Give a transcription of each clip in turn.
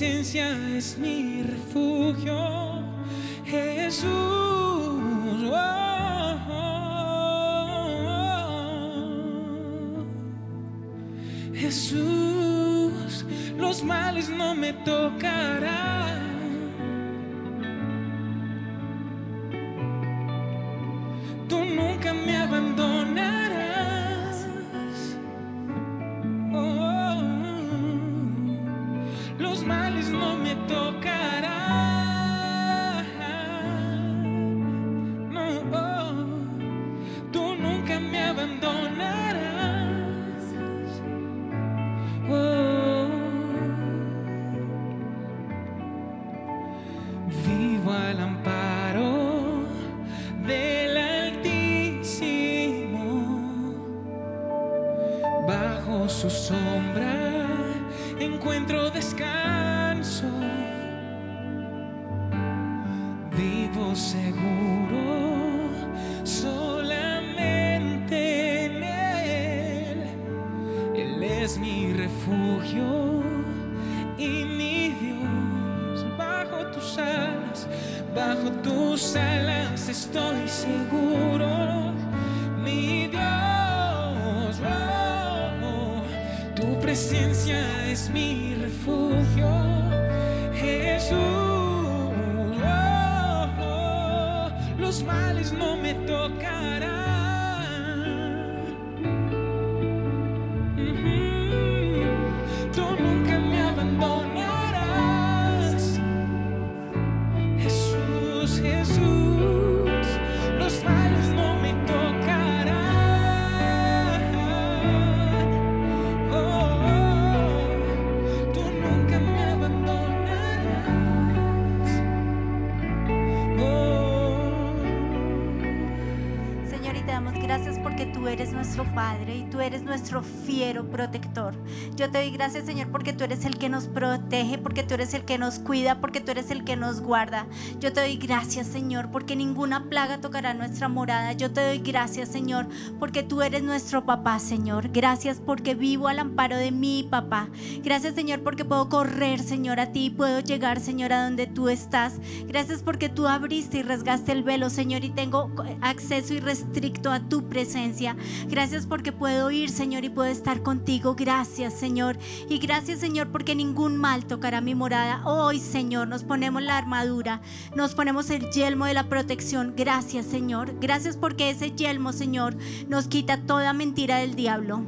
presencia es mi refugio, nuestro Padre y tú eres nuestro fiero protector. Yo te doy gracias, Señor, porque tú eres el que nos protege, porque tú eres el que nos cuida, porque tú eres el que nos guarda. Yo te doy gracias, Señor, porque ninguna plaga tocará nuestra morada. Yo te doy gracias, Señor, porque tú eres nuestro papá, Señor. Gracias porque vivo al amparo de mi papá. Gracias, Señor, porque puedo correr, Señor, a ti puedo llegar, Señor, a donde tú estás. Gracias porque tú abriste y rasgaste el velo, Señor, y tengo acceso irrestricto a tu presencia. Gracias porque puedo ir, Señor, y puedo estar contigo. Gracias, Señor. Y gracias, Señor, porque ningún mal tocará mi morada. Hoy, Señor, nos ponemos la armadura, nos ponemos el yelmo de la protección. Gracias, Señor. Gracias porque ese yelmo, Señor, nos quita toda mentira del diablo.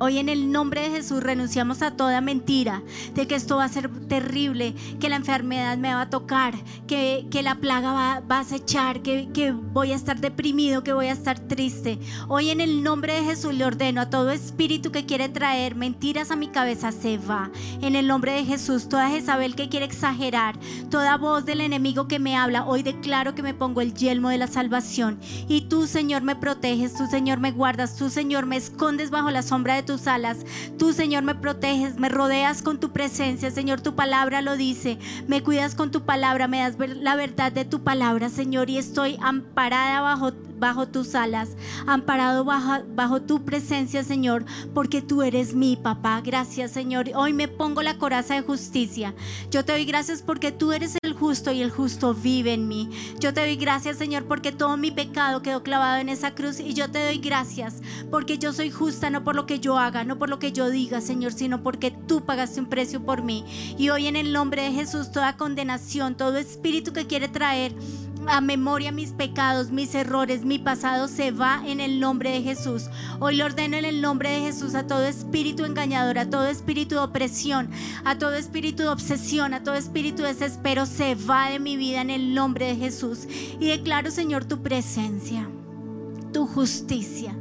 Hoy en el nombre de Jesús renunciamos a toda mentira de que esto va a ser terrible, que la enfermedad me va a tocar, que, que la plaga va, va a acechar, que, que voy a estar deprimido, que voy a estar triste. Hoy en el nombre de Jesús le ordeno a todo espíritu que quiere traer mentiras a mi cabeza se va. En el nombre de Jesús, toda Jezabel que quiere exagerar, toda voz del enemigo que me habla, hoy declaro que me pongo el yelmo de la salvación. Y tú, Señor, me proteges, tú, Señor, me guardas, tú, Señor, me escondes bajo la sombra de tus alas. Tú, Señor, me proteges, me rodeas con tu presencia. Señor, tu palabra lo dice. Me cuidas con tu palabra, me das la verdad de tu palabra, Señor, y estoy amparada bajo bajo tus alas, amparado bajo, bajo tu presencia, Señor, porque tú eres mi papá. Gracias, Señor. Hoy me pongo la coraza de justicia. Yo te doy gracias porque tú eres el justo y el justo vive en mí. Yo te doy gracias, Señor, porque todo mi pecado quedó clavado en esa cruz y yo te doy gracias porque yo soy justa no por lo que yo haga, no por lo que yo diga, Señor, sino porque tú pagaste un precio por mí. Y hoy en el nombre de Jesús, toda condenación, todo espíritu que quiere traer a memoria mis pecados, mis errores, mi pasado se va en el nombre de Jesús. Hoy le ordeno en el nombre de Jesús a todo espíritu engañador, a todo espíritu de opresión, a todo espíritu de obsesión, a todo espíritu de desespero, se va de mi vida en el nombre de Jesús. Y declaro, Señor, tu presencia, tu justicia.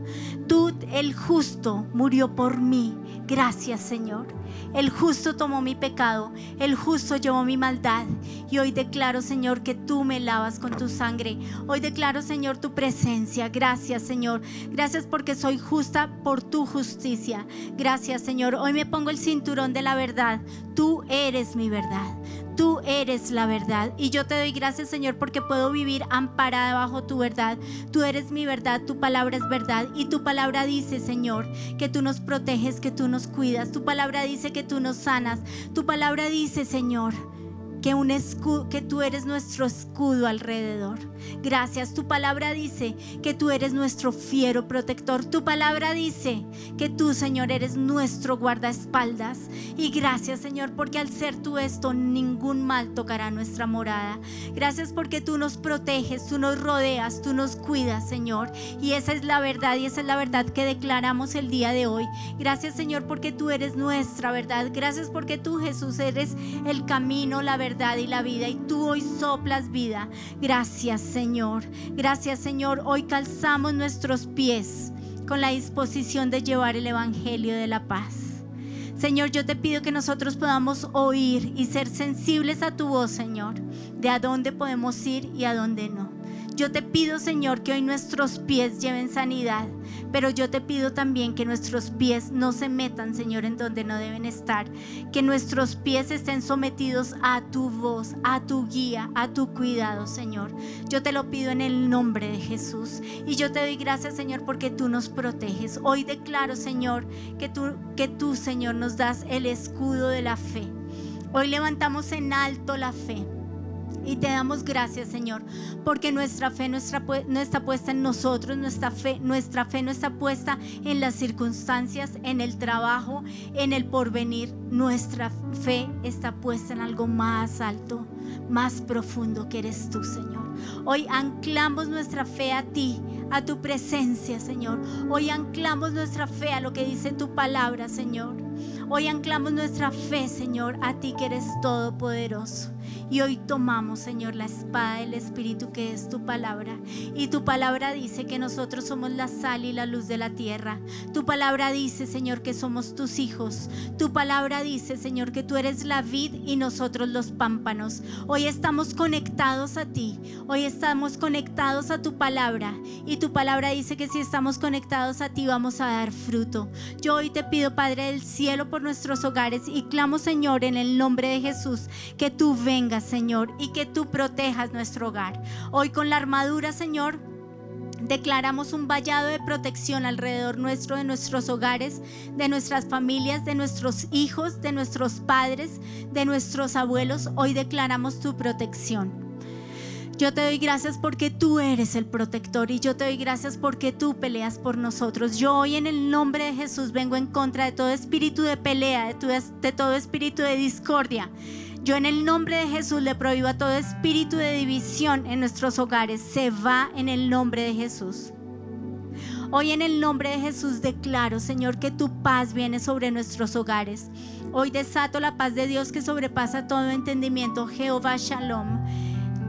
Tú, el justo, murió por mí. Gracias, Señor. El justo tomó mi pecado, el justo llevó mi maldad. Y hoy declaro, Señor, que tú me lavas con tu sangre. Hoy declaro, Señor, tu presencia. Gracias, Señor. Gracias porque soy justa por tu justicia. Gracias, Señor. Hoy me pongo el cinturón de la verdad. Tú eres mi verdad. Tú eres la verdad. Y yo te doy gracias, Señor, porque puedo vivir amparada bajo tu verdad. Tú eres mi verdad, tu palabra es verdad. Y tu palabra dice, Señor, que tú nos proteges, que tú nos cuidas. Tu palabra dice que tú nos sanas. Tu palabra dice, Señor, que, un que tú eres nuestro escudo alrededor. Gracias. Tu palabra dice que tú eres nuestro fiero protector. Tu palabra dice que tú, Señor, eres nuestro guardaespaldas. Y gracias, Señor, porque al ser tú esto, ningún mal tocará nuestra morada. Gracias porque tú nos proteges, tú nos rodeas, tú nos cuidas, Señor. Y esa es la verdad y esa es la verdad que declaramos el día de hoy. Gracias, Señor, porque tú eres nuestra verdad. Gracias porque tú, Jesús, eres el camino, la verdad y la vida y tú hoy soplas vida. Gracias Señor. Gracias Señor. Hoy calzamos nuestros pies con la disposición de llevar el Evangelio de la paz. Señor, yo te pido que nosotros podamos oír y ser sensibles a tu voz, Señor, de a dónde podemos ir y a dónde no. Yo te pido, Señor, que hoy nuestros pies lleven sanidad, pero yo te pido también que nuestros pies no se metan, Señor, en donde no deben estar. Que nuestros pies estén sometidos a tu voz, a tu guía, a tu cuidado, Señor. Yo te lo pido en el nombre de Jesús. Y yo te doy gracias, Señor, porque tú nos proteges. Hoy declaro, Señor, que tú, que tú, Señor, nos das el escudo de la fe. Hoy levantamos en alto la fe. Y te damos gracias, Señor, porque nuestra fe no está, puesta en nosotros, nuestra fe, nuestra fe no está puesta en las circunstancias, en el trabajo, en el porvenir. Nuestra fe está puesta en algo más alto, más profundo que eres tú, Señor. Hoy anclamos nuestra fe a ti, a tu presencia, Señor. Hoy anclamos nuestra fe a lo que dice tu palabra, Señor. Hoy anclamos nuestra fe, Señor, a ti que eres todopoderoso. Y hoy tomamos, Señor, la espada del Espíritu que es tu palabra. Y tu palabra dice que nosotros somos la sal y la luz de la tierra. Tu palabra dice, Señor, que somos tus hijos. Tu palabra dice, Señor, que tú eres la vid y nosotros los pámpanos. Hoy estamos conectados a ti. Hoy estamos conectados a tu palabra. Y tu palabra dice que si estamos conectados a ti vamos a dar fruto. Yo hoy te pido, Padre del cielo, por nuestros hogares y clamo, Señor, en el nombre de Jesús, que tú vengas Señor, y que tú protejas nuestro hogar. Hoy con la armadura, Señor, Declaramos un vallado de protección alrededor nuestro, de nuestros hogares, de nuestras familias, de nuestros hijos, de nuestros padres, de nuestros abuelos. Hoy declaramos tu protección. Yo te doy gracias porque tú eres el protector y yo te doy gracias porque tú peleas por nosotros. Yo hoy en el nombre de Jesús vengo en contra de todo espíritu de pelea, de, todo espíritu de discordia yo en el nombre de Jesús le prohíbo a todo espíritu de división en nuestros hogares. Se va en el nombre de Jesús. Hoy en el nombre de Jesús declaro, Señor, que tu paz viene sobre nuestros hogares. Hoy desato la paz de Dios que sobrepasa todo entendimiento. Jehová Shalom.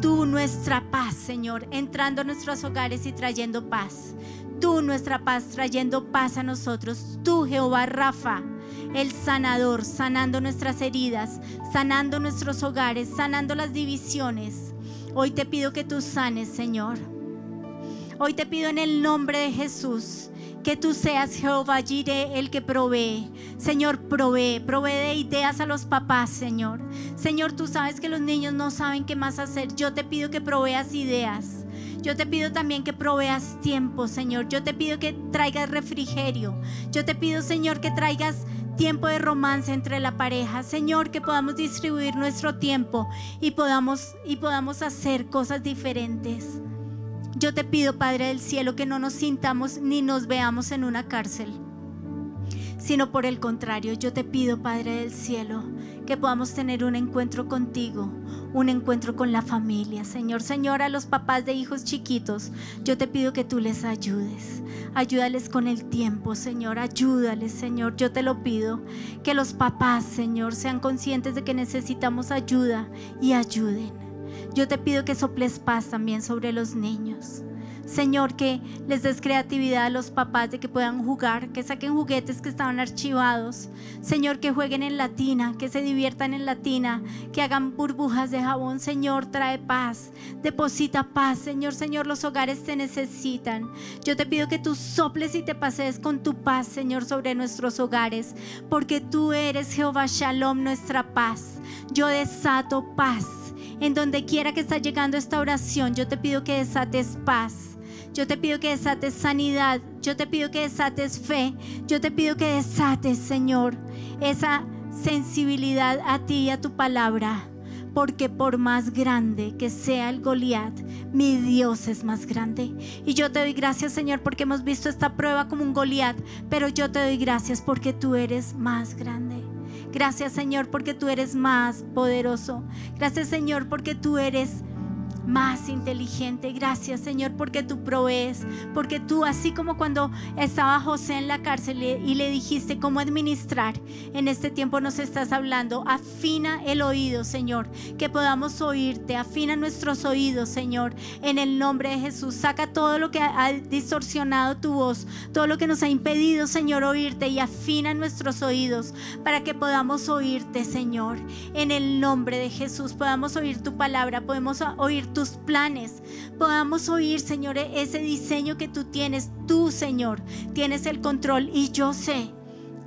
Tú nuestra paz, Señor, entrando a nuestros hogares y trayendo paz. Tú nuestra paz trayendo paz a nosotros. Tú Jehová Rafa el sanador, sanando nuestras heridas, sanando nuestros hogares, sanando las divisiones. Hoy te pido que tú sanes, Señor. Hoy te pido en el nombre de Jesús que tú seas Jehová Jireh el que provee. Señor, provee, provee de ideas a los papás, Señor. Señor, tú sabes que los niños no saben qué más hacer. Yo te pido que proveas ideas. Yo te pido también que proveas tiempo, Señor. Yo te pido que traigas refrigerio. Yo te pido, Señor, que traigas tiempo de romance entre la pareja. Señor, que podamos distribuir nuestro tiempo y podamos, y podamos hacer cosas diferentes. Yo te pido, Padre del Cielo, que no nos sintamos ni nos veamos en una cárcel, sino por el contrario, yo te pido, Padre del Cielo, que podamos tener un encuentro contigo, un encuentro con la familia. Señor, Señor, a los papás de hijos chiquitos, yo te pido que tú les ayudes. Ayúdales con el tiempo, Señor. Ayúdales, Señor. Yo te lo pido. Que los papás, Señor, sean conscientes de que necesitamos ayuda y ayuden. Yo te pido que soples paz también sobre los niños. Señor, que les des creatividad a los papás de que puedan jugar, que saquen juguetes que estaban archivados. Señor, que jueguen en latina, que se diviertan en latina, que hagan burbujas de jabón. Señor, trae paz, deposita paz. Señor, Señor, los hogares te necesitan. Yo te pido que tú soples y te pases con tu paz, Señor, sobre nuestros hogares, porque tú eres Jehová Shalom, nuestra paz. Yo desato paz. En donde quiera que está llegando esta oración, yo te pido que desates paz yo te pido que desates sanidad. Yo te pido que desates fe. Yo te pido que desates, Señor, esa sensibilidad a ti y a tu palabra. Porque por más grande que sea el Goliat, mi Dios es más grande. Y yo te doy gracias, Señor, porque hemos visto esta prueba como un Goliat. Pero yo te doy gracias porque tú eres más grande. Gracias, Señor, porque tú eres más poderoso. Gracias, Señor, porque tú eres más inteligente. Gracias Señor porque tú provees, porque tú así como cuando estaba José en la cárcel y le dijiste cómo administrar, en este tiempo nos estás hablando. Afina el oído Señor, que podamos oírte, afina nuestros oídos Señor, en el nombre de Jesús. Saca todo lo que ha distorsionado tu voz, todo lo que nos ha impedido Señor oírte y afina nuestros oídos para que podamos oírte Señor. En el nombre de Jesús podamos oír tu palabra, podemos oír tu tus planes. Podamos oír, Señor, ese diseño que tú tienes. Tú, Señor, tienes el control y yo sé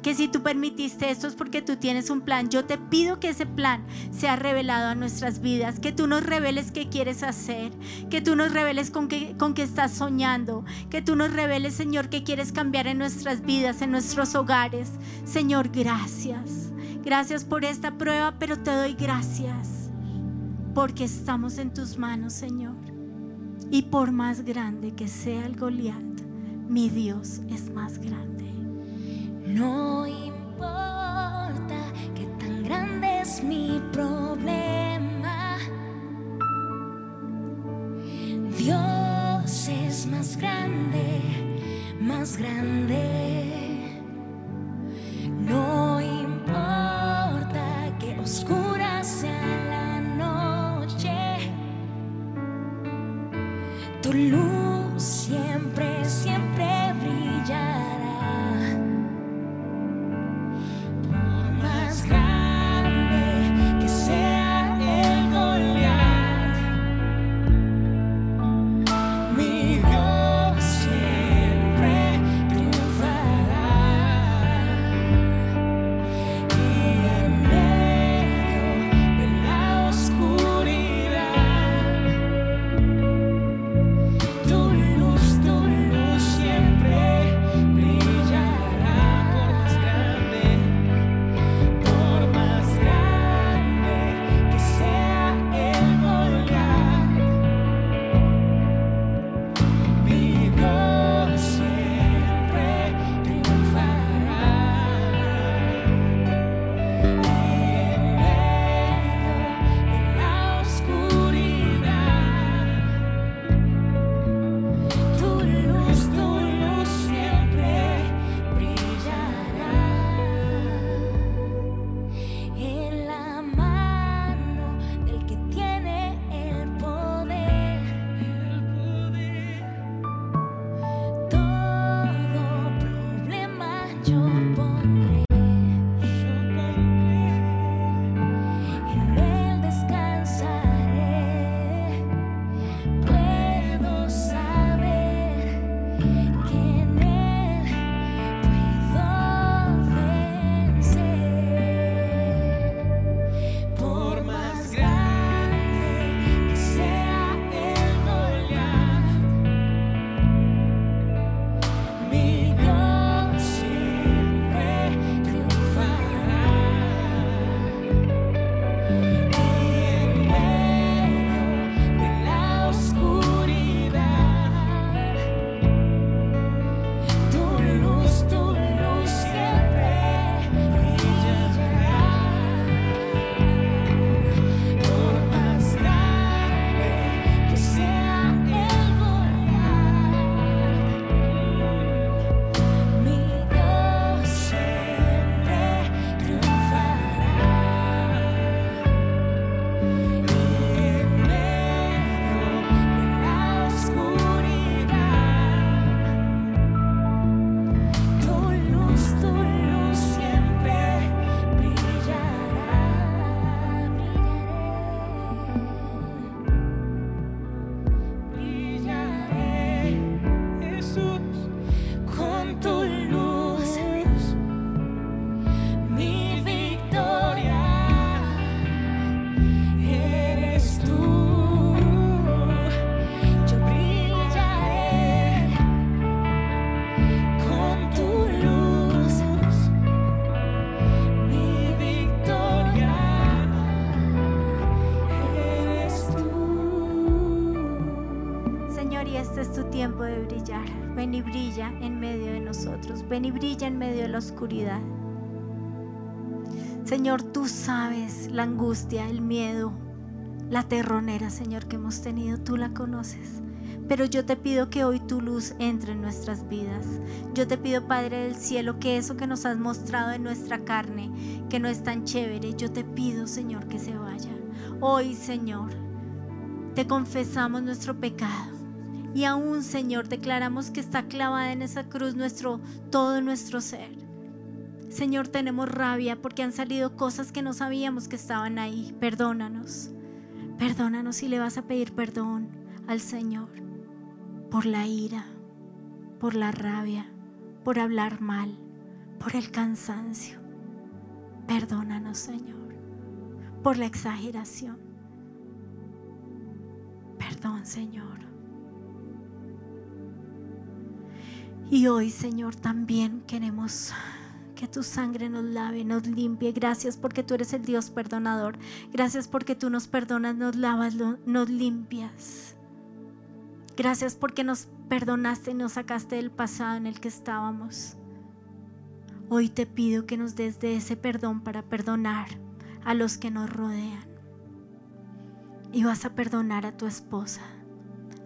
que si tú permitiste esto es porque tú tienes un plan. Yo te pido que ese plan sea revelado a nuestras vidas, que tú nos reveles qué quieres hacer, que tú nos reveles con qué, con qué estás soñando, que tú nos reveles, Señor, qué quieres cambiar en nuestras vidas, en nuestros hogares. Señor, gracias. Gracias por esta prueba, pero te doy gracias porque estamos en tus manos, Señor. Y por más grande que sea el Goliat, mi Dios es más grande. No importa que tan grande es mi problema. Dios es más grande, más grande. No importa Tu Ven y brilla en medio de la oscuridad. Señor, tú sabes la angustia, el miedo, la terronera, Señor, que hemos tenido. Tú la conoces. Pero yo te pido que hoy tu luz entre en nuestras vidas. Yo te pido, Padre del Cielo, que eso que nos has mostrado en nuestra carne, que no es tan chévere, yo te pido, Señor, que se vaya. Hoy, Señor, te confesamos nuestro pecado. Y aún, Señor, declaramos que está clavada en esa cruz nuestro todo nuestro ser. Señor, tenemos rabia porque han salido cosas que no sabíamos que estaban ahí. Perdónanos. Perdónanos si le vas a pedir perdón al Señor por la ira, por la rabia, por hablar mal, por el cansancio. Perdónanos, Señor, por la exageración. Perdón, Señor. Y hoy, Señor, también queremos que tu sangre nos lave, nos limpie. Gracias porque tú eres el Dios perdonador. Gracias porque tú nos perdonas, nos lavas, nos limpias. Gracias porque nos perdonaste y nos sacaste del pasado en el que estábamos. Hoy te pido que nos des de ese perdón para perdonar a los que nos rodean. Y vas a perdonar a tu esposa.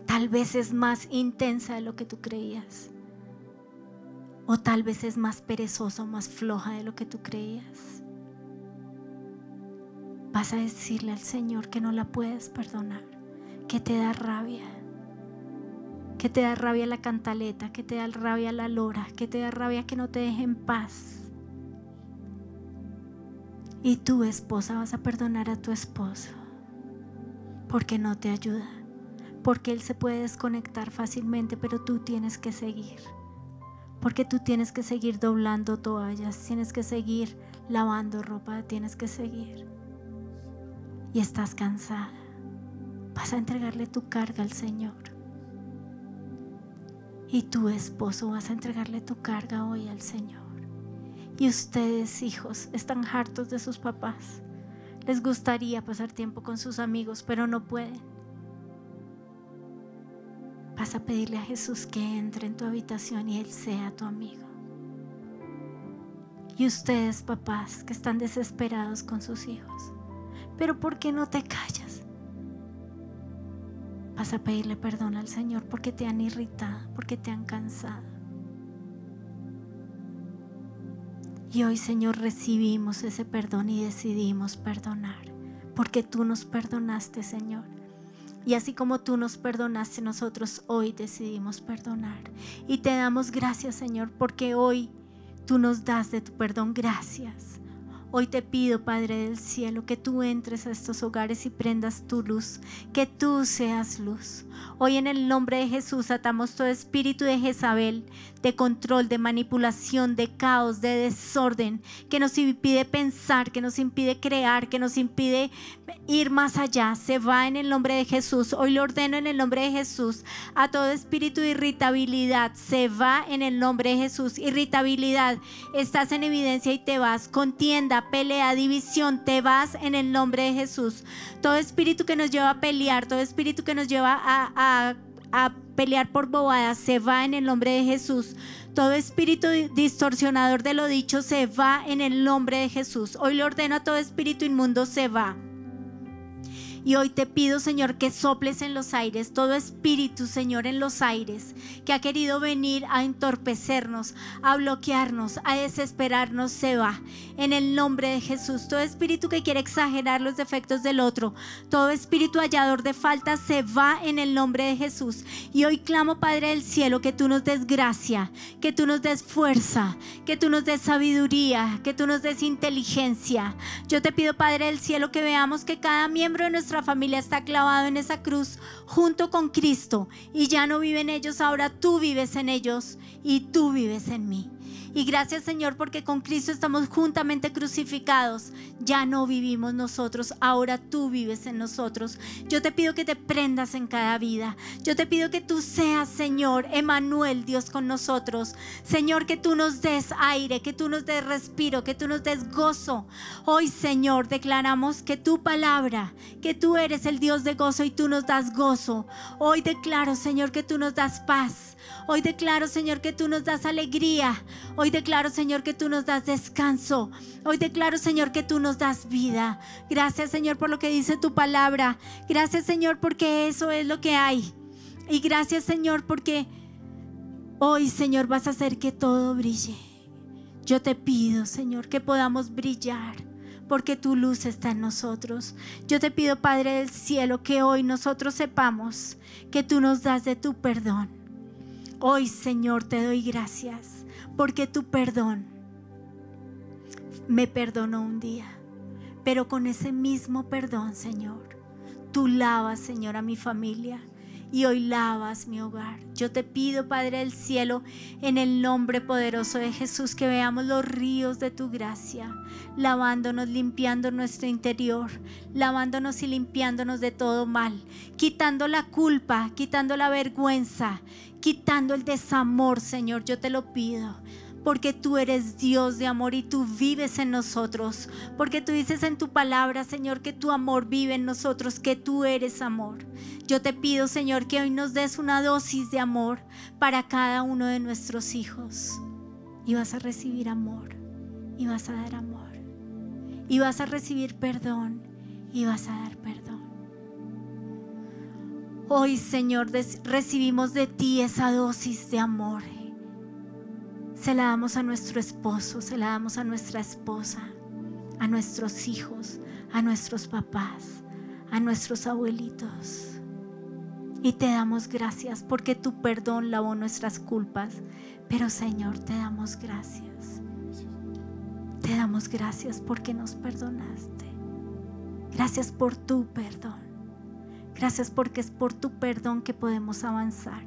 Tal vez es más intensa de lo que tú creías. O tal vez es más perezosa o más floja de lo que tú creías. Vas a decirle al Señor que no la puedes perdonar, que te da rabia, que te da rabia la cantaleta, que te da rabia la lora, que te da rabia que no te deje en paz. Y tu esposa vas a perdonar a tu esposo porque no te ayuda, porque él se puede desconectar fácilmente, pero tú tienes que seguir. Porque tú tienes que seguir doblando toallas, tienes que seguir lavando ropa, tienes que seguir. Y estás cansada. Vas a entregarle tu carga al Señor. Y tu esposo vas a entregarle tu carga hoy al Señor. Y ustedes, hijos, están hartos de sus papás. Les gustaría pasar tiempo con sus amigos, pero no pueden Vas a pedirle a Jesús que entre en tu habitación y Él sea tu amigo. Y ustedes, papás, que están desesperados con sus hijos, pero ¿por qué no te callas? Vas a pedirle perdón al Señor porque te han irritado, porque te han cansado. Y hoy, Señor, recibimos ese perdón y decidimos perdonar, porque tú nos perdonaste, Señor. Y así como tú nos perdonaste, nosotros hoy decidimos perdonar. Y te damos gracias, Señor, porque hoy tú nos das de tu perdón. Gracias. Hoy te pido, Padre del cielo, que tú entres a estos hogares y prendas tu luz, que tú seas luz. Hoy en el nombre de Jesús atamos todo espíritu de Jezabel, de control, de manipulación, de caos, de desorden, que nos impide pensar, que nos impide crear, que nos impide ir más allá. Se va en el nombre de Jesús. Hoy lo ordeno en el nombre de Jesús. A todo espíritu de irritabilidad, se va en el nombre de Jesús. Irritabilidad, estás en evidencia y te vas. Contienda, pelea, división, te vas en el nombre de Jesús. Todo espíritu que nos lleva a pelear, todo espíritu que nos lleva a, a pelear por bobadas se va en el nombre de Jesús. Todo espíritu distorsionador de lo dicho se va en el nombre de Jesús. Hoy le ordeno a todo espíritu inmundo se va. Y hoy te pido, Señor, que soples en los aires, todo espíritu, Señor, en los aires, que ha querido venir a entorpecernos, a bloquearnos, a desesperarnos, se va. En el nombre de Jesús, todo espíritu que quiere exagerar los defectos del otro, todo espíritu hallador de faltas, se va en el nombre de Jesús. Y hoy clamo, Padre del cielo, que tú nos des gracia, que tú nos des fuerza, que tú nos des sabiduría, que tú nos des inteligencia. Yo te pido, Padre del cielo, que veamos que cada miembro de nuestra familia está clavado en esa cruz junto con Cristo y ya no viven ellos, ahora tú vives en ellos y tú vives en mí. Y gracias Señor porque con Cristo estamos juntamente crucificados. Ya no vivimos nosotros, ahora tú vives en nosotros. Yo te pido que te prendas en cada vida. Yo te pido que tú seas Señor, Emanuel, Dios con nosotros. Señor, que tú nos des aire, que tú nos des respiro, que tú nos des gozo. Hoy Señor declaramos que tu palabra, que tú eres el Dios de gozo y tú nos das gozo. Hoy declaro Señor que tú nos das paz. Hoy declaro, Señor, que tú nos das alegría. Hoy declaro, Señor, que tú nos das descanso. Hoy declaro, Señor, que tú nos das vida. Gracias, Señor, por lo que dice tu palabra. Gracias, Señor, porque eso es lo que hay. Y gracias, Señor, porque hoy, Señor, vas a hacer que todo brille. Yo te pido, Señor, que podamos brillar porque tu luz está en nosotros. Yo te pido, Padre del cielo, que hoy nosotros sepamos que tú nos das de tu perdón Hoy, Señor, te doy gracias porque tu perdón me perdonó un día. Pero con ese mismo perdón, Señor, tú lavas, Señor, a mi familia y hoy lavas mi hogar. Yo te pido, Padre del cielo, en el nombre poderoso de Jesús, que veamos los ríos de tu gracia, lavándonos, limpiando nuestro interior, lavándonos y limpiándonos de todo mal, quitando la culpa, quitando la vergüenza, quitando el desamor, Señor, yo te lo pido. Porque tú eres Dios de amor y tú vives en nosotros. Porque tú dices en tu palabra, Señor, que tu amor vive en nosotros, que tú eres amor. Yo te pido, Señor, que hoy nos des una dosis de amor para cada uno de nuestros hijos. Y vas a recibir amor. Y vas a dar amor. Y vas a recibir perdón. Y vas a dar perdón. Hoy, Señor, recibimos de ti esa dosis de amor. Se la damos a nuestro esposo, se la damos a nuestra esposa, a nuestros hijos, a nuestros papás, a nuestros abuelitos. Y te damos gracias porque tu perdón lavó nuestras culpas. Pero Señor, te damos gracias. Te damos gracias porque nos perdonaste. Gracias por tu perdón. Gracias porque es por tu perdón que podemos avanzar.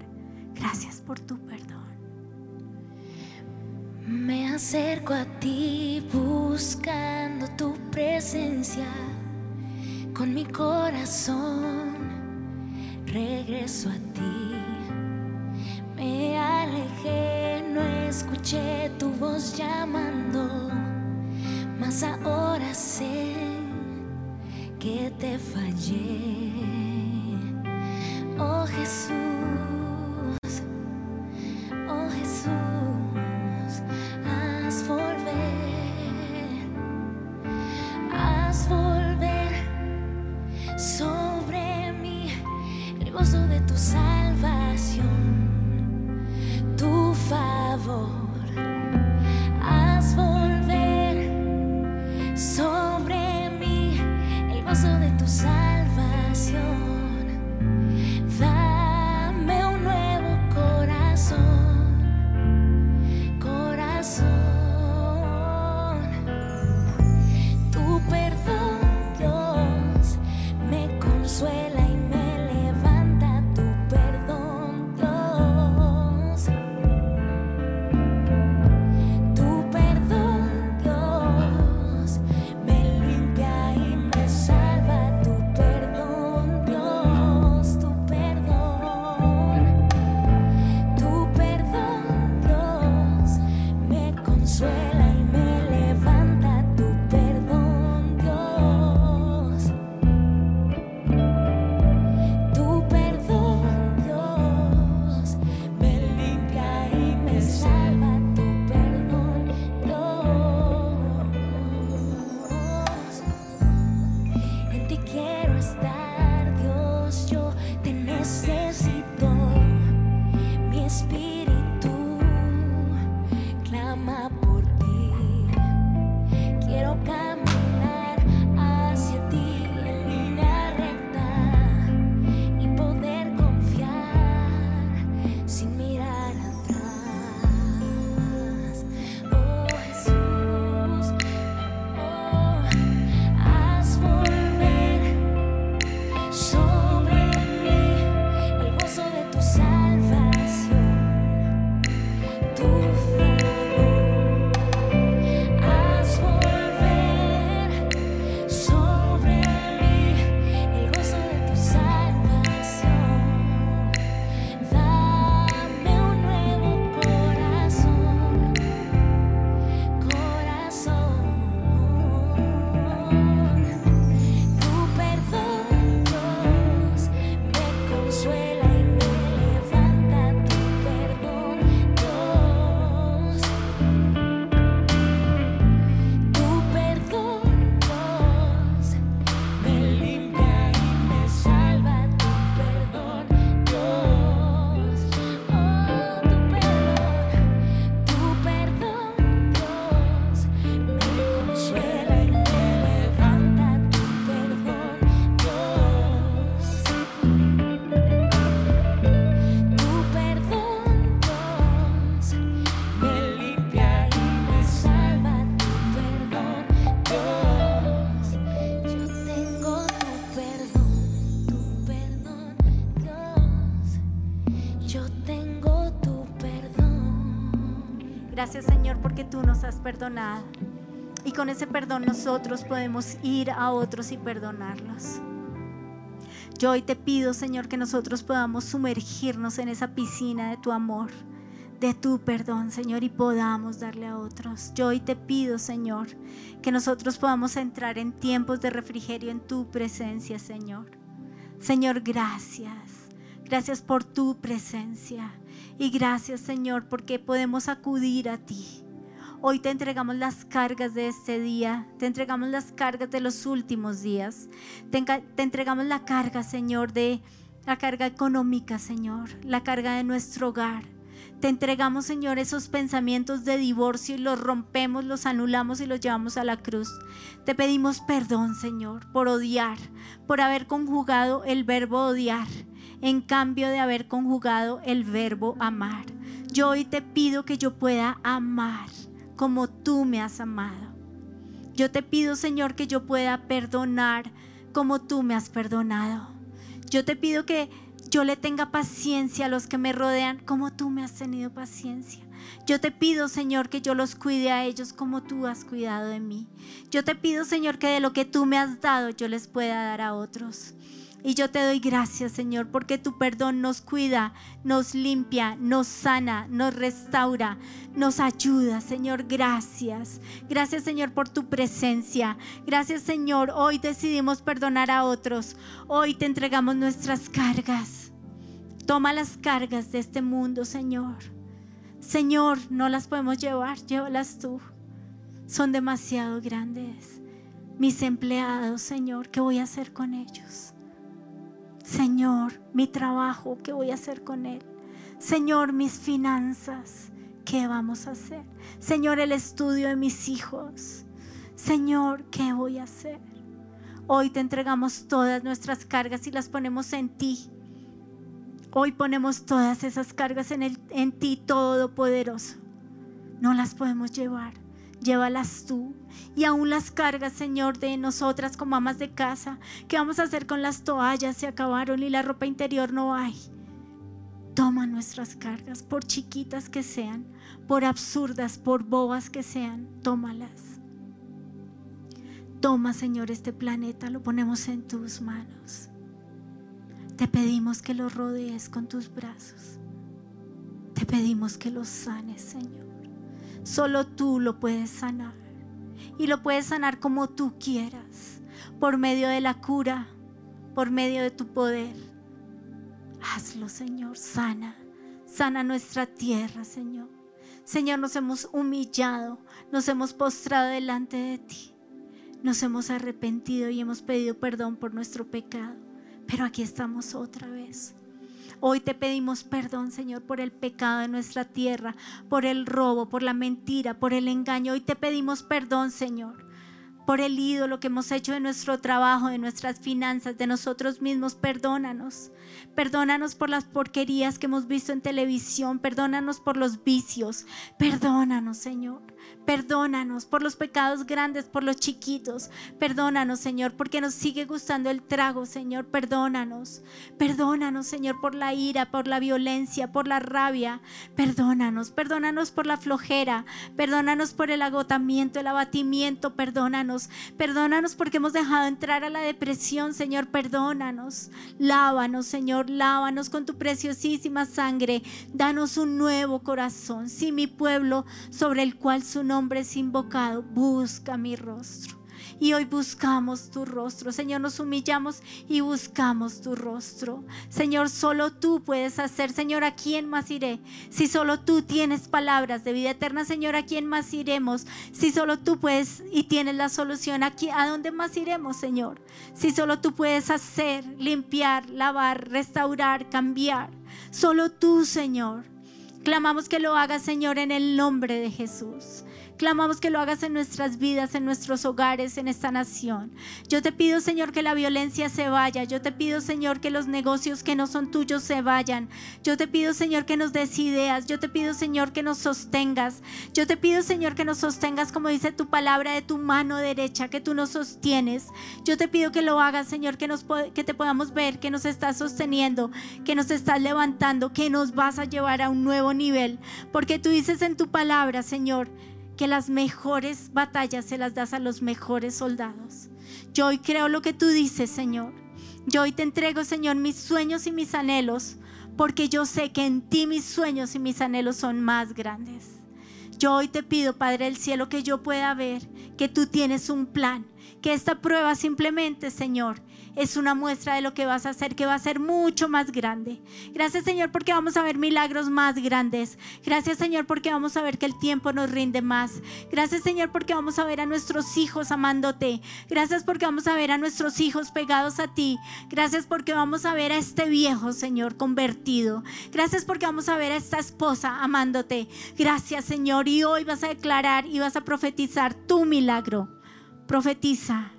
Gracias por tu perdón. Me acerco a ti buscando tu presencia con mi corazón. Regreso a ti. Me alejé, no escuché tu voz llamando, mas ahora sé que te fallé oh Jesús, oh Jesús, Y con ese perdón nosotros podemos ir a otros y perdonarlos. Yo hoy te pido, Señor, que nosotros podamos sumergirnos en esa piscina de tu amor, de tu perdón, Señor, y podamos darle a otros. Yo hoy te pido, Señor, que nosotros podamos entrar en tiempos de refrigerio en tu presencia, Señor. Señor, gracias. Gracias por tu presencia. Y gracias, Señor, porque podemos acudir a ti. Hoy te entregamos las cargas de este día, te entregamos las cargas de los últimos días, te, entregamos la carga, Señor, de la carga económica, Señor, la carga de nuestro hogar. Te entregamos, Señor, esos pensamientos de divorcio y los rompemos, los anulamos y los llevamos a la cruz. Te pedimos perdón, Señor, por odiar, por haber conjugado el verbo odiar en cambio de haber conjugado el verbo amar. Yo hoy te pido que yo pueda amar como tú me has amado. Yo te pido, Señor, que yo pueda perdonar como tú me has perdonado. Yo te pido que yo le tenga paciencia a los que me rodean como tú me has tenido paciencia. Yo te pido, Señor, que yo los cuide a ellos como tú has cuidado de mí. Yo te pido, Señor, que de lo que tú me has dado yo les pueda dar a otros. Y yo te doy gracias, Señor, porque tu perdón nos cuida, nos limpia, nos sana, nos restaura, nos ayuda, Señor. Gracias. Gracias, Señor, por tu presencia. Gracias, Señor. Hoy decidimos perdonar a otros. Hoy te entregamos nuestras cargas. Toma las cargas de este mundo, Señor. Señor, no las podemos llevar, llévalas tú. Son demasiado grandes. Mis empleados, Señor, ¿qué voy a hacer con ellos? Señor, mi trabajo, ¿qué voy a hacer con él? Señor, mis finanzas, ¿qué vamos a hacer? Señor, el estudio de mis hijos. Señor, ¿qué voy a hacer? Hoy te entregamos todas nuestras cargas y las ponemos en ti. Hoy ponemos todas esas cargas en, el, en ti, Todopoderoso. No las podemos llevar llévalas tú. Y aún las cargas, Señor, de nosotras como amas de casa. ¿Qué vamos a hacer con las toallas? Se acabaron y la ropa interior no hay. Toma nuestras cargas, por chiquitas que sean, por absurdas, por bobas que sean, tómalas. Toma, Señor, este planeta, lo ponemos en tus manos. Te pedimos que lo rodees con tus brazos. Te pedimos que lo sanes, Señor. Solo tú lo puedes sanar. Y lo puedes sanar como tú quieras, por medio de la cura, por medio de tu poder. Hazlo, Señor, sana. Sana nuestra tierra, Señor. Señor, nos hemos humillado, nos hemos postrado delante de ti. Nos hemos arrepentido y hemos pedido perdón por nuestro pecado. Pero aquí estamos otra vez Hoy te pedimos perdón, Señor, por el pecado de nuestra tierra, por el robo, por la mentira, por el engaño. Hoy te pedimos perdón, Señor por el ídolo que hemos hecho de nuestro trabajo, de nuestras finanzas, de nosotros mismos. Perdónanos. Perdónanos por las porquerías que hemos visto en televisión. Perdónanos por los vicios. Perdónanos, Señor. Perdónanos por los pecados grandes, por los chiquitos. Perdónanos, Señor, porque nos sigue gustando el trago, Señor. Perdónanos. Perdónanos, Señor, por la ira, por la violencia, por la rabia. Perdónanos. Perdónanos por la flojera. Perdónanos por el agotamiento, el abatimiento. Perdónanos. Perdónanos porque hemos dejado entrar a la depresión, Señor. Perdónanos. Lávanos, Señor. Lávanos con tu preciosísima sangre. Danos un nuevo corazón. Si mi pueblo sobre el cual su nombre es invocado, busca mi rostro. Y hoy buscamos tu rostro. Señor, nos humillamos y buscamos tu rostro. Señor, solo tú puedes hacer. Señor, ¿a quién más iré? Si solo tú tienes palabras de vida eterna, Señor, ¿a quién más iremos? Si solo tú puedes y tienes la solución, aquí, ¿a dónde más iremos, Señor? Si solo tú puedes hacer, limpiar, lavar, restaurar, cambiar. Solo tú, Señor. Clamamos que lo hagas, Señor, en el nombre de Jesús. Clamamos que lo hagas en nuestras vidas, en nuestros hogares, en esta nación. Yo te pido, Señor, que la violencia se vaya. Yo te pido, Señor, que los negocios que no son tuyos se vayan. Yo te pido, Señor, que nos des ideas. Yo te pido, Señor, que nos sostengas. Yo te pido, Señor, que nos sostengas, como dice tu palabra, de tu mano derecha, que tú nos sostienes. Yo te pido que lo hagas, Señor, que, nos, que te podamos ver, que nos estás sosteniendo, que nos estás levantando, que nos vas a llevar a un nuevo nivel, porque tú dices en tu palabra, Señor, que las mejores batallas se las das a los mejores soldados. Yo hoy creo lo que tú dices, Señor. Yo hoy te entrego, Señor, mis sueños y mis anhelos, porque yo sé que en ti mis sueños y mis anhelos son más grandes. Yo hoy te pido, Padre del Cielo, que yo pueda ver que tú tienes un plan, que esta prueba simplemente, Señor, es una muestra de lo que vas a hacer, que va a ser mucho más grande. Gracias Señor porque vamos a ver milagros más grandes. Gracias Señor porque vamos a ver que el tiempo nos rinde más. Gracias Señor porque vamos a ver a nuestros hijos amándote. Gracias porque vamos a ver a nuestros hijos pegados a ti. Gracias porque vamos a ver a este viejo Señor convertido. Gracias porque vamos a ver a esta esposa amándote. Gracias Señor y hoy vas a declarar y vas a profetizar tu milagro. Profetiza.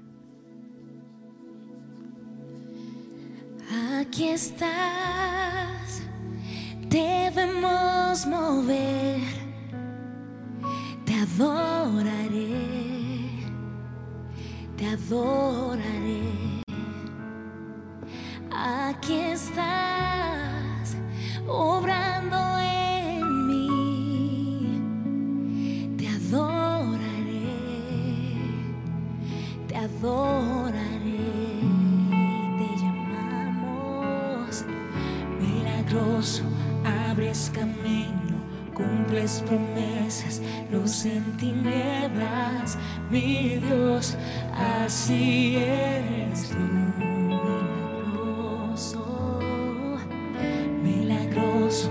Aquí estás, debemos mover, te adoraré, te adoraré. Aquí estás, obrando en mí, te adoraré, te adoraré. Milagroso, abres camino, cumples promesas, luz en tinieblas, mi Dios, así eres tú. Milagroso, milagroso,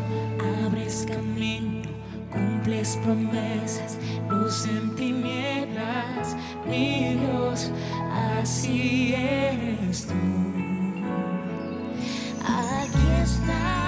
abres camino, cumples promesas, luz en tinieblas, mi Dios, así eres tú. Aquí estás,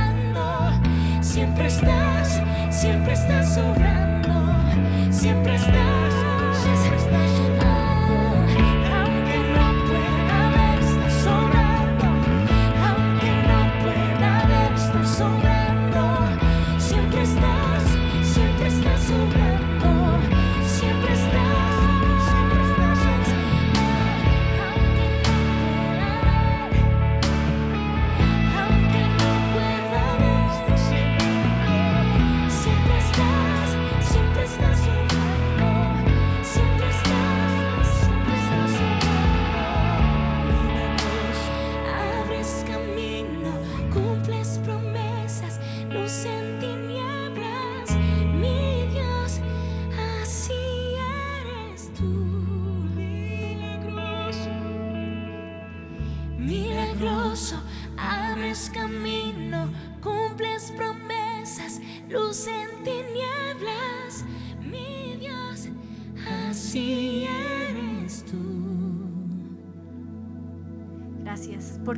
Siempre estás, siempre estás sobrando. Siempre estás,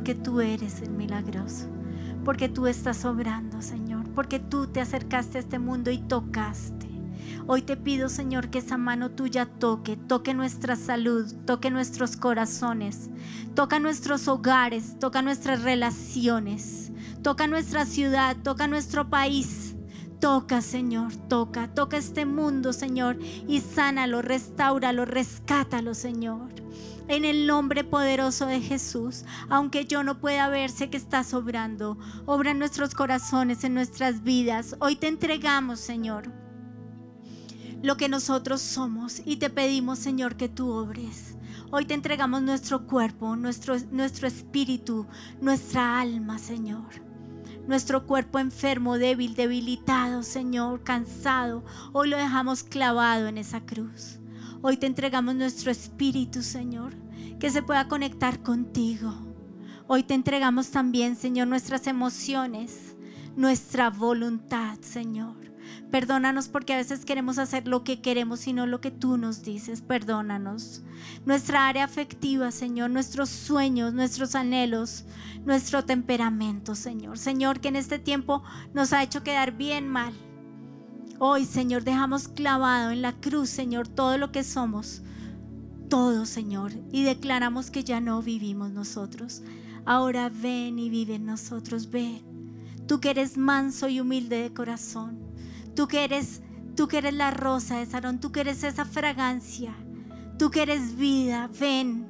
porque tú eres el milagroso. Porque tú estás obrando, Señor. Porque tú te acercaste a este mundo y tocaste. Hoy te pido, Señor, que esa mano tuya toque, toque nuestra salud, toque nuestros corazones, toca nuestros hogares, toca nuestras relaciones, toca nuestra ciudad, toca nuestro país. Toca, Señor, toca, toca este mundo, Señor, y sánalo, restáuralo, rescátalo, Señor. En el nombre poderoso de Jesús, aunque yo no pueda ver, sé que estás obrando. Obra en nuestros corazones, en nuestras vidas. Hoy te entregamos, Señor, lo que nosotros somos y te pedimos, Señor, que tú obres. Hoy te entregamos nuestro cuerpo, nuestro, nuestro espíritu, nuestra alma, Señor. Nuestro cuerpo enfermo, débil, debilitado, Señor, cansado. Hoy lo dejamos clavado en esa cruz. Hoy te entregamos nuestro espíritu, Señor, que se pueda conectar contigo. Hoy te entregamos también, Señor, nuestras emociones, nuestra voluntad, Señor. Perdónanos porque a veces queremos hacer lo que queremos y no lo que tú nos dices. Perdónanos. Nuestra área afectiva, Señor, nuestros sueños, nuestros anhelos, nuestro temperamento, Señor. Señor, que en este tiempo nos ha hecho quedar bien mal. Hoy, Señor, dejamos clavado en la cruz, Señor, todo lo que somos. Todo, Señor. Y declaramos que ya no vivimos nosotros. Ahora ven y vive en nosotros. Ven. Tú que eres manso y humilde de corazón. Tú que eres, tú que eres la rosa de Sarón. Tú que eres esa fragancia. Tú que eres vida. Ven.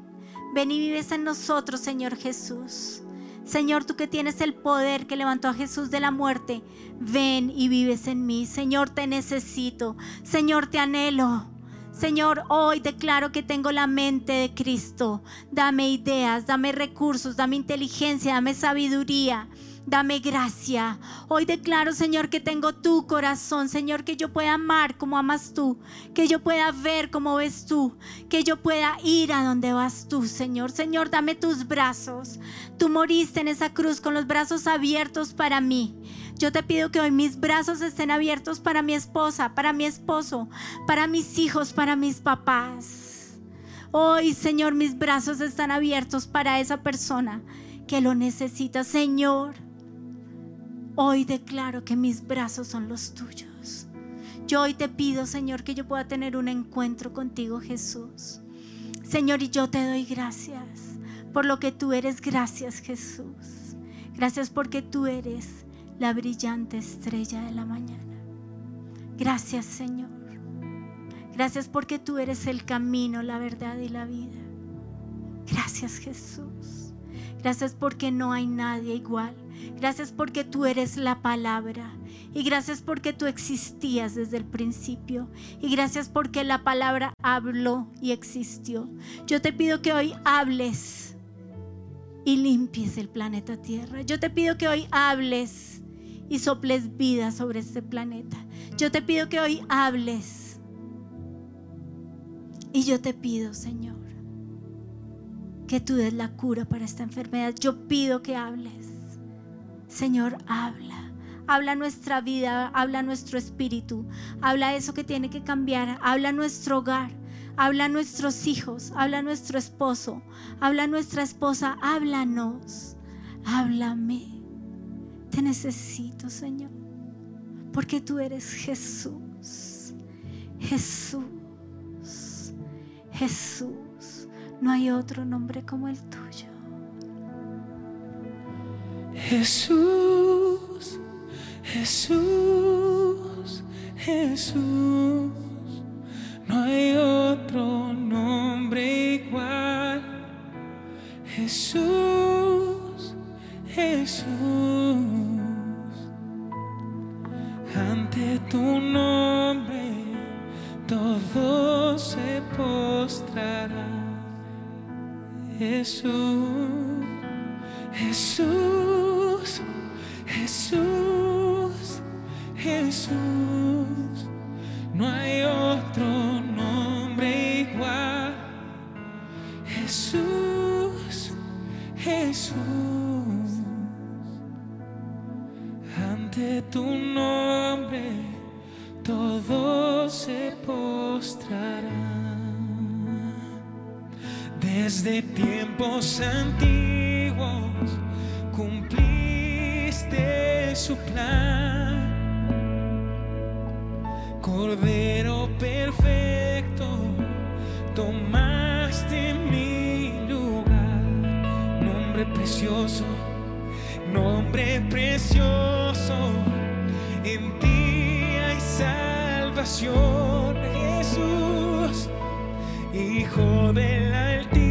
Ven y vives en nosotros, Señor Jesús. Señor, tú que tienes el poder que levantó a Jesús de la muerte, ven y vives en mí. Señor, te necesito. Señor, te anhelo. Señor, hoy declaro que tengo la mente de Cristo. Dame ideas, dame recursos, dame inteligencia, dame sabiduría. Dame gracia. Hoy declaro, Señor, que tengo tu corazón. Señor, que yo pueda amar como amas tú. Que yo pueda ver como ves tú. Que yo pueda ir a donde vas tú, Señor. Señor, dame tus brazos. Tú moriste en esa cruz con los brazos abiertos para mí. Yo te pido que hoy mis brazos estén abiertos para mi esposa, para mi esposo, para mis hijos, para mis papás. Hoy, Señor, mis brazos están abiertos para esa persona que lo necesita. Señor, hoy declaro que mis brazos son los tuyos. Yo hoy te pido, Señor, que yo pueda tener un encuentro contigo, Jesús. Señor, y yo te doy gracias por lo que tú eres. Gracias, Jesús. Gracias porque tú eres la brillante estrella de la mañana. Gracias, Señor. Gracias porque tú eres el camino, la verdad y la vida. Gracias, Jesús. Gracias porque no hay nadie igual. Gracias porque tú eres la palabra. Y gracias porque tú existías desde el principio. Y gracias porque la palabra habló y existió. Yo te pido que hoy hables y limpies el planeta Tierra. Yo te pido que hoy hables y soples vida sobre este planeta. Yo te pido que hoy hables. Y yo te pido, Señor, que tú des la cura para esta enfermedad. Yo pido que hables. Señor, habla. Habla nuestra vida, habla nuestro espíritu, habla eso que tiene que cambiar, habla nuestro hogar, habla nuestros hijos, habla nuestro esposo, habla nuestra esposa, háblanos, háblame. Te necesito, Señor, porque tú eres Jesús, Jesús, Jesús. No hay otro nombre como el tuyo. Jesús, Jesús, Jesús. No hay otro nombre igual. Jesús, Jesús. Ante tu nombre todo se postrará. Jesús. Jesús, Jesús, Jesús, no hay otro nombre igual. Jesús, Jesús, ante tu nombre todo se postrará desde tiempos antiguos su plan. Cordero perfecto, tomaste mi lugar. Nombre precioso, nombre precioso, en ti hay salvación, Jesús. Hijo del Altísimo,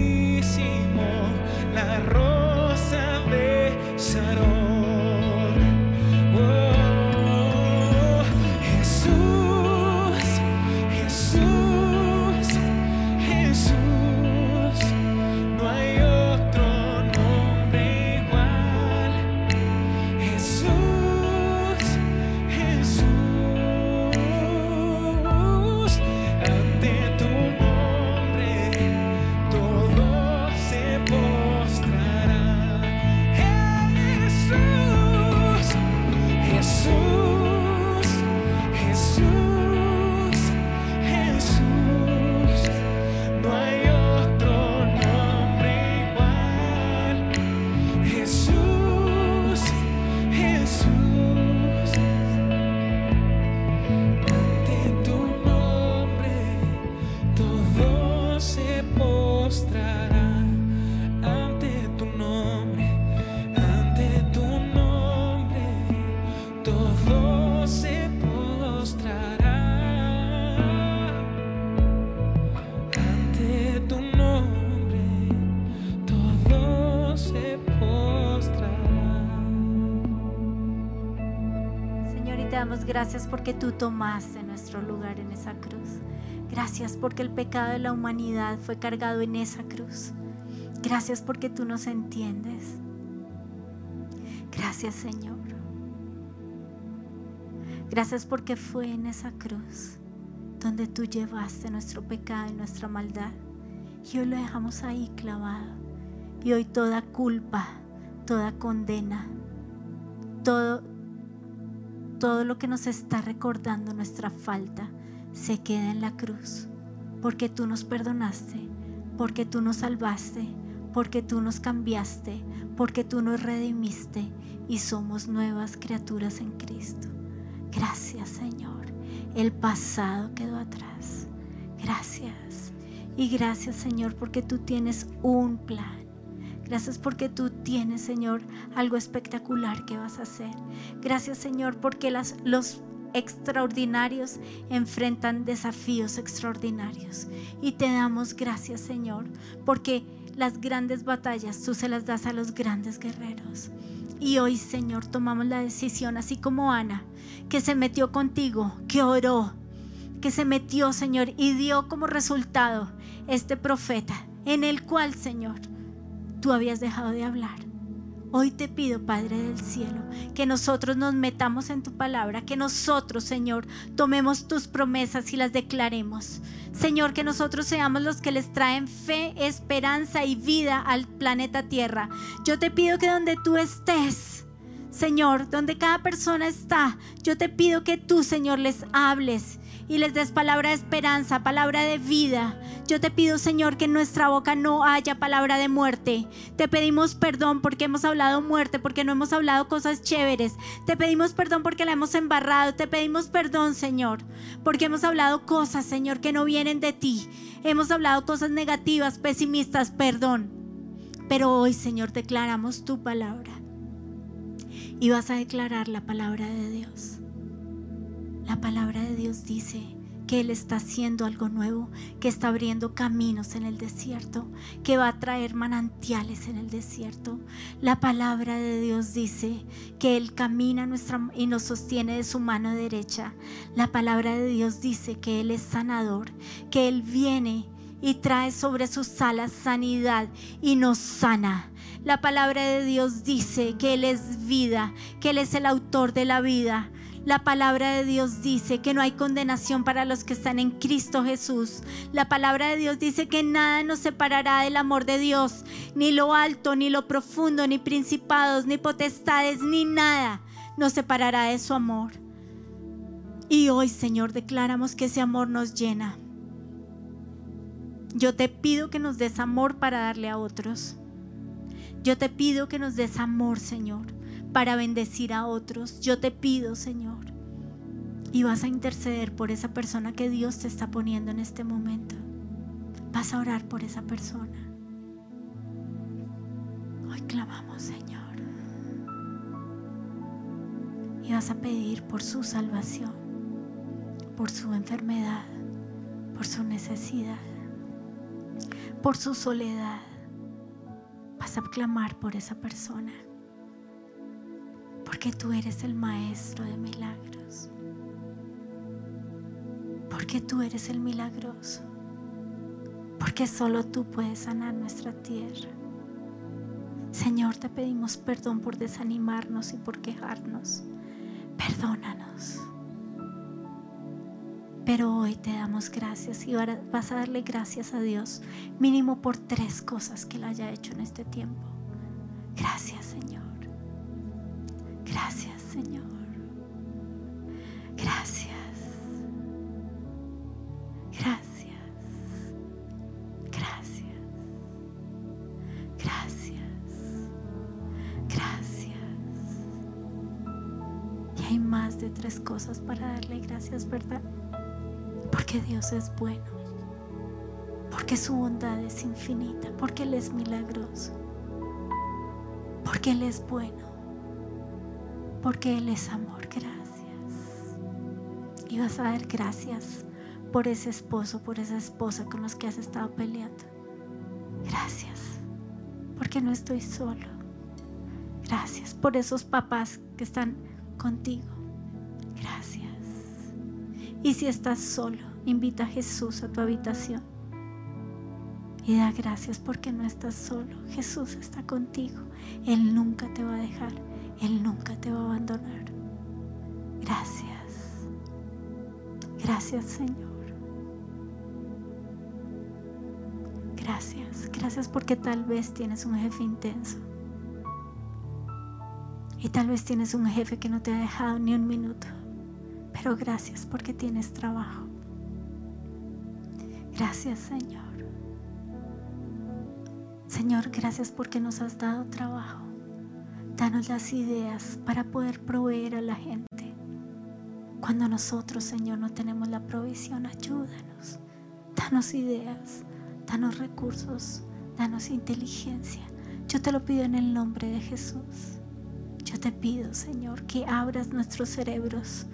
porque tú tomaste nuestro lugar en esa cruz. Gracias porque el pecado de la humanidad fue cargado en esa cruz. Gracias porque tú nos entiendes. Gracias, Señor. Gracias porque fue en esa cruz donde tú llevaste nuestro pecado y nuestra maldad. Y hoy lo dejamos ahí clavado. Y hoy toda culpa, toda condena, todo, todo lo que nos está recordando nuestra falta se queda en la cruz. Porque tú nos perdonaste, porque tú nos salvaste, porque tú nos cambiaste, porque tú nos redimiste y somos nuevas criaturas en Cristo. Gracias Señor. El pasado quedó atrás. Gracias. Y gracias Señor porque tú tienes un plan. Gracias porque tú tienes, Señor, algo espectacular que vas a hacer. Gracias, Señor, porque las, los extraordinarios enfrentan desafíos extraordinarios. Y te damos gracias, Señor, porque las grandes batallas tú se las das a los grandes guerreros. Y hoy, Señor, tomamos la decisión, así como Ana, que se metió contigo, que oró, que se metió, Señor, y dio como resultado este profeta, en el cual, Señor, tú habías dejado de hablar. Hoy te pido, Padre del Cielo, que nosotros nos metamos en tu palabra, que nosotros, Señor, tomemos tus promesas y las declaremos. Señor, que nosotros seamos los que les traen fe, esperanza y vida al planeta Tierra. Yo te pido que donde tú estés, Señor, donde cada persona está, yo te pido que tú, Señor, les hables y les des palabra de esperanza, palabra de vida. Yo te pido, Señor, que en nuestra boca no haya palabra de muerte. Te pedimos perdón porque hemos hablado muerte, porque no hemos hablado cosas chéveres. Te pedimos perdón porque la hemos embarrado. Te pedimos perdón, Señor, porque hemos hablado cosas, Señor, que no vienen de ti. Hemos hablado cosas negativas, pesimistas, perdón. Pero hoy, Señor, declaramos tu palabra. Y vas a declarar la palabra de Dios. La palabra de Dios dice que Él está haciendo algo nuevo, que está abriendo caminos en el desierto, que va a traer manantiales en el desierto. La palabra de Dios dice que Él camina nuestra, y nos sostiene de su mano derecha. La palabra de Dios dice que Él es sanador, que Él viene y trae sobre sus alas sanidad y nos sana. La palabra de Dios dice que Él es vida, que Él es el autor de la vida. La palabra de Dios dice que no hay condenación para los que están en Cristo Jesús. La palabra de Dios dice que nada nos separará del amor de Dios, ni lo alto, ni lo profundo, ni principados, ni potestades, ni nada nos separará de su amor. Y hoy, Señor, declaramos que ese amor nos llena. Yo te pido que nos des amor para darle a otros. Yo te pido que nos des amor, Señor para bendecir a otros. Yo te pido, Señor, y vas a interceder por esa persona que Dios te está poniendo en este momento. Vas a orar por esa persona. Hoy clamamos, Señor. Y vas a pedir por su salvación, por su enfermedad, por su necesidad, por su soledad. Vas a clamar por esa persona porque tú eres el maestro de milagros. Porque tú eres el milagroso. Porque solo tú puedes sanar nuestra tierra. Señor, te pedimos perdón por desanimarnos y por quejarnos. Perdónanos. Pero hoy te damos gracias y ahora vas a darle gracias a Dios, mínimo por tres cosas que Él haya hecho en este tiempo. Gracias, Señor. Gracias, Señor. Gracias. Gracias. Gracias. Gracias. Gracias. Y hay más de tres cosas para darle gracias, ¿verdad? Porque Dios es bueno. Porque su bondad es infinita. Porque Él es milagroso. Porque Él es bueno porque Él es amor. Gracias. Y vas a dar gracias por ese esposo, por esa esposa con los que has estado peleando. Gracias, porque no estoy solo. Gracias por esos papás que están contigo. Gracias. Y si estás solo, invita a Jesús a tu habitación. Y da gracias porque no estás solo. Jesús está contigo. Él nunca te va a dejar. Él nunca te va a abandonar. Gracias. Gracias Señor. Gracias. Gracias porque tal vez tienes un jefe intenso. Y tal vez tienes un jefe que no te ha dejado ni un minuto. Pero gracias porque tienes trabajo. Gracias Señor. Señor, gracias porque nos has dado trabajo. Danos las ideas para poder proveer a la gente. Cuando nosotros, Señor, no tenemos la provisión, ayúdanos. Danos ideas, danos recursos, danos inteligencia. Yo te lo pido en el nombre de Jesús. Yo te pido, Señor, que abras nuestros cerebros,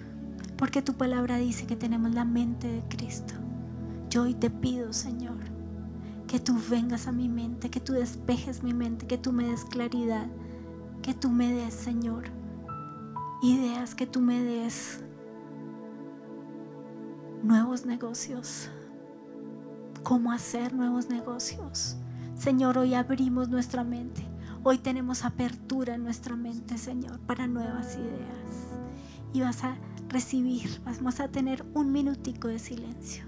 porque tu palabra dice que tenemos la mente de Cristo. Yo hoy te pido, Señor, que tú vengas a mi mente, que tú despejes mi mente, que tú me des claridad, que tú me des, Señor, ideas, que tú me des nuevos negocios, cómo hacer nuevos negocios. Señor, hoy abrimos nuestra mente. Hoy tenemos apertura en nuestra mente, Señor, para nuevas ideas. Y vas a recibir, vamos a tener un minutico de silencio.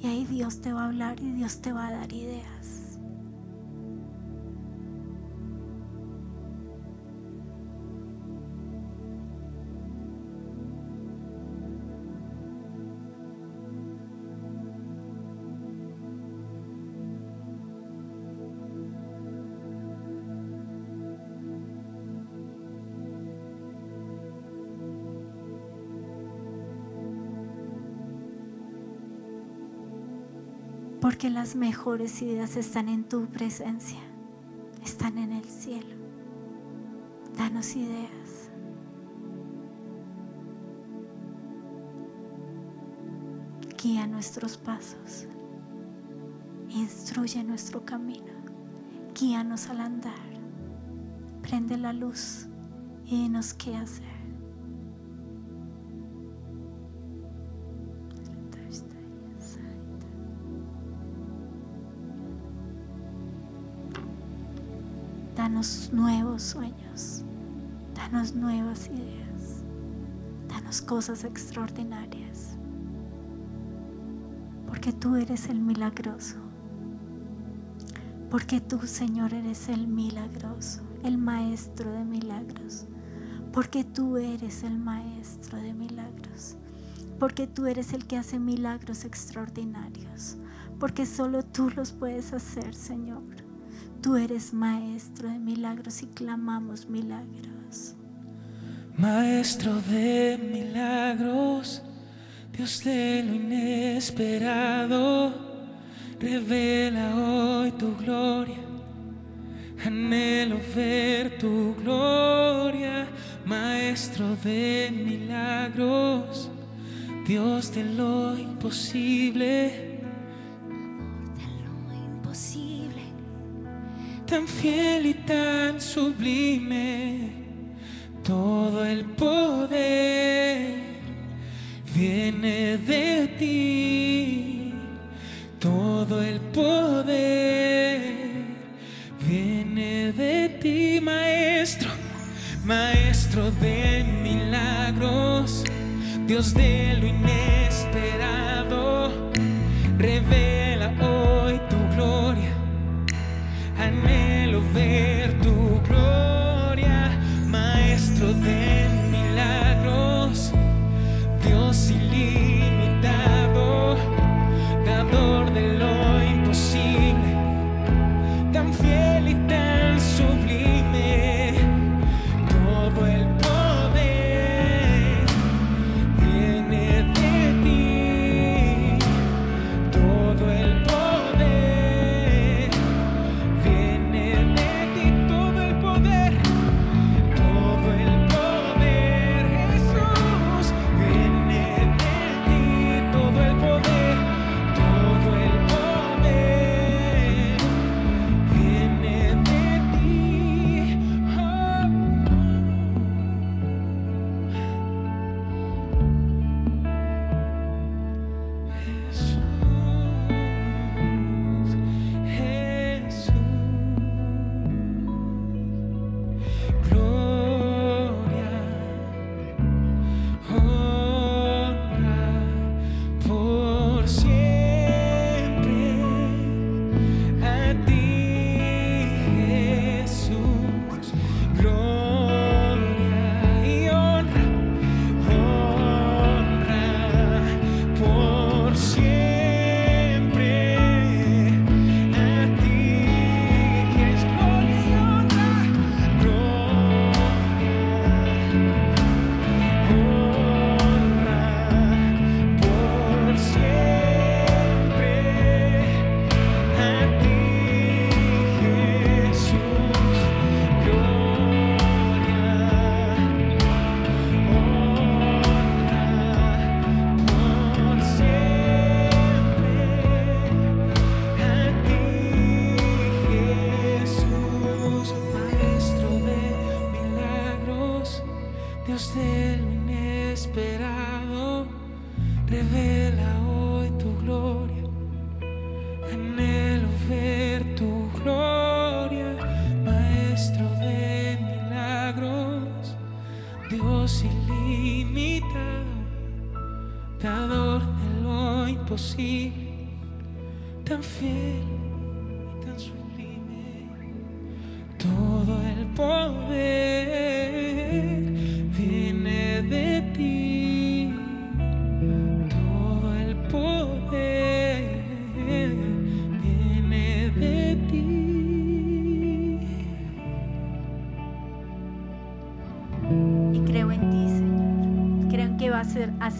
Y ahí Dios te va a hablar y Dios te va a dar ideas. Porque las mejores ideas están en tu presencia, están en el cielo. Danos ideas. Guía nuestros pasos. Instruye nuestro camino. Guíanos al andar. Prende la luz y dinos qué hacer. Danos nuevos sueños. Danos nuevas ideas. Danos cosas extraordinarias. Porque tú eres el milagroso. Porque tú, Señor, eres el milagroso, el maestro de milagros. Porque tú eres el maestro de milagros. Porque tú eres el que hace milagros extraordinarios. Porque solo tú los puedes hacer, Señor. Tú eres maestro de milagros y clamamos milagros. Maestro de milagros, Dios de lo inesperado, revela hoy tu gloria. Anhelo ver tu gloria, Maestro de milagros, Dios de lo imposible, fiel y tan sublime. Todo el poder viene de ti. Todo el poder viene de ti, maestro. Maestro de milagros, Dios de lo inesperado. Anhelo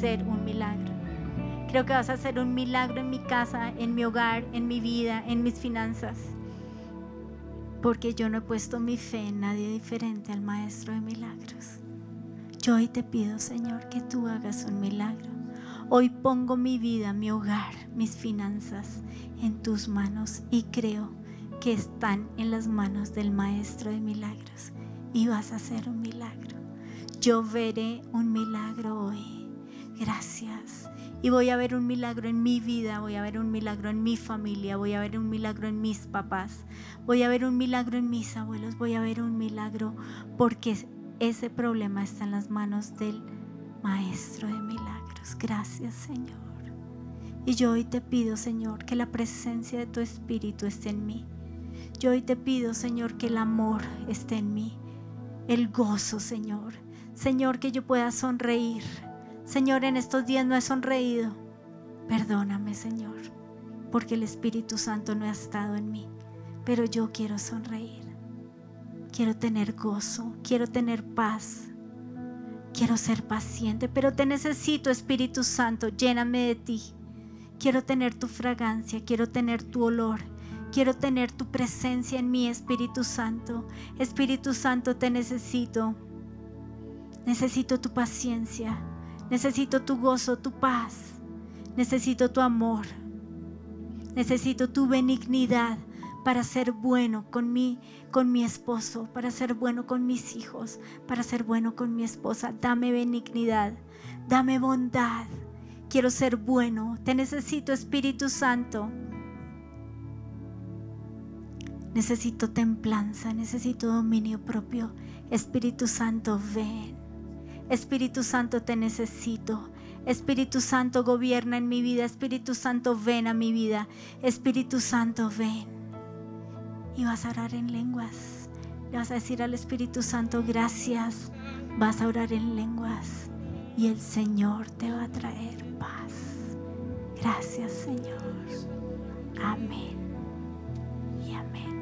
un milagro. Creo que vas a hacer un milagro en mi casa, en mi hogar, en mi vida, en mis finanzas. Porque yo no he puesto mi fe en nadie diferente al Maestro de Milagros. Yo hoy te pido, Señor, que tú hagas un milagro. Hoy pongo mi vida, mi hogar, mis finanzas en tus manos y creo que están en las manos del Maestro de Milagros y vas a hacer un milagro. Yo veré un milagro hoy. Gracias. Y voy a ver un milagro en mi vida, voy a ver un milagro en mi familia, voy a ver un milagro en mis papás, voy a ver un milagro en mis abuelos, voy a ver un milagro porque ese problema está en las manos del Maestro de Milagros. Gracias Señor. Y yo hoy te pido Señor que la presencia de tu Espíritu esté en mí. Yo hoy te pido Señor que el amor esté en mí, el gozo Señor. Señor que yo pueda sonreír. Señor, en estos días no he sonreído. Perdóname Señor, porque el Espíritu Santo no ha estado en mí. Pero yo quiero sonreír. Quiero tener gozo, quiero tener paz. Quiero ser paciente, pero te necesito, Espíritu Santo, lléname de ti. Quiero tener tu fragancia, quiero tener tu olor, quiero tener tu presencia en mí, Espíritu Santo. Espíritu Santo, te necesito. Necesito tu paciencia, necesito tu gozo, tu paz, necesito tu amor, necesito tu benignidad para ser bueno con mi, con mi esposo, para ser bueno con mis hijos, para ser bueno con mi esposa. Dame benignidad, dame bondad. Quiero ser bueno. Te necesito, Espíritu Santo. Necesito templanza, necesito dominio propio. Espíritu Santo, ven. Espíritu Santo, te necesito. Espíritu Santo, gobierna en mi vida. Espíritu Santo, ven a mi vida. Espíritu Santo, ven. Y vas a orar en lenguas. Le vas a decir al Espíritu Santo, gracias. Vas a orar en lenguas. Y el Señor te va a traer paz. Gracias, Señor. Amén. Y amén.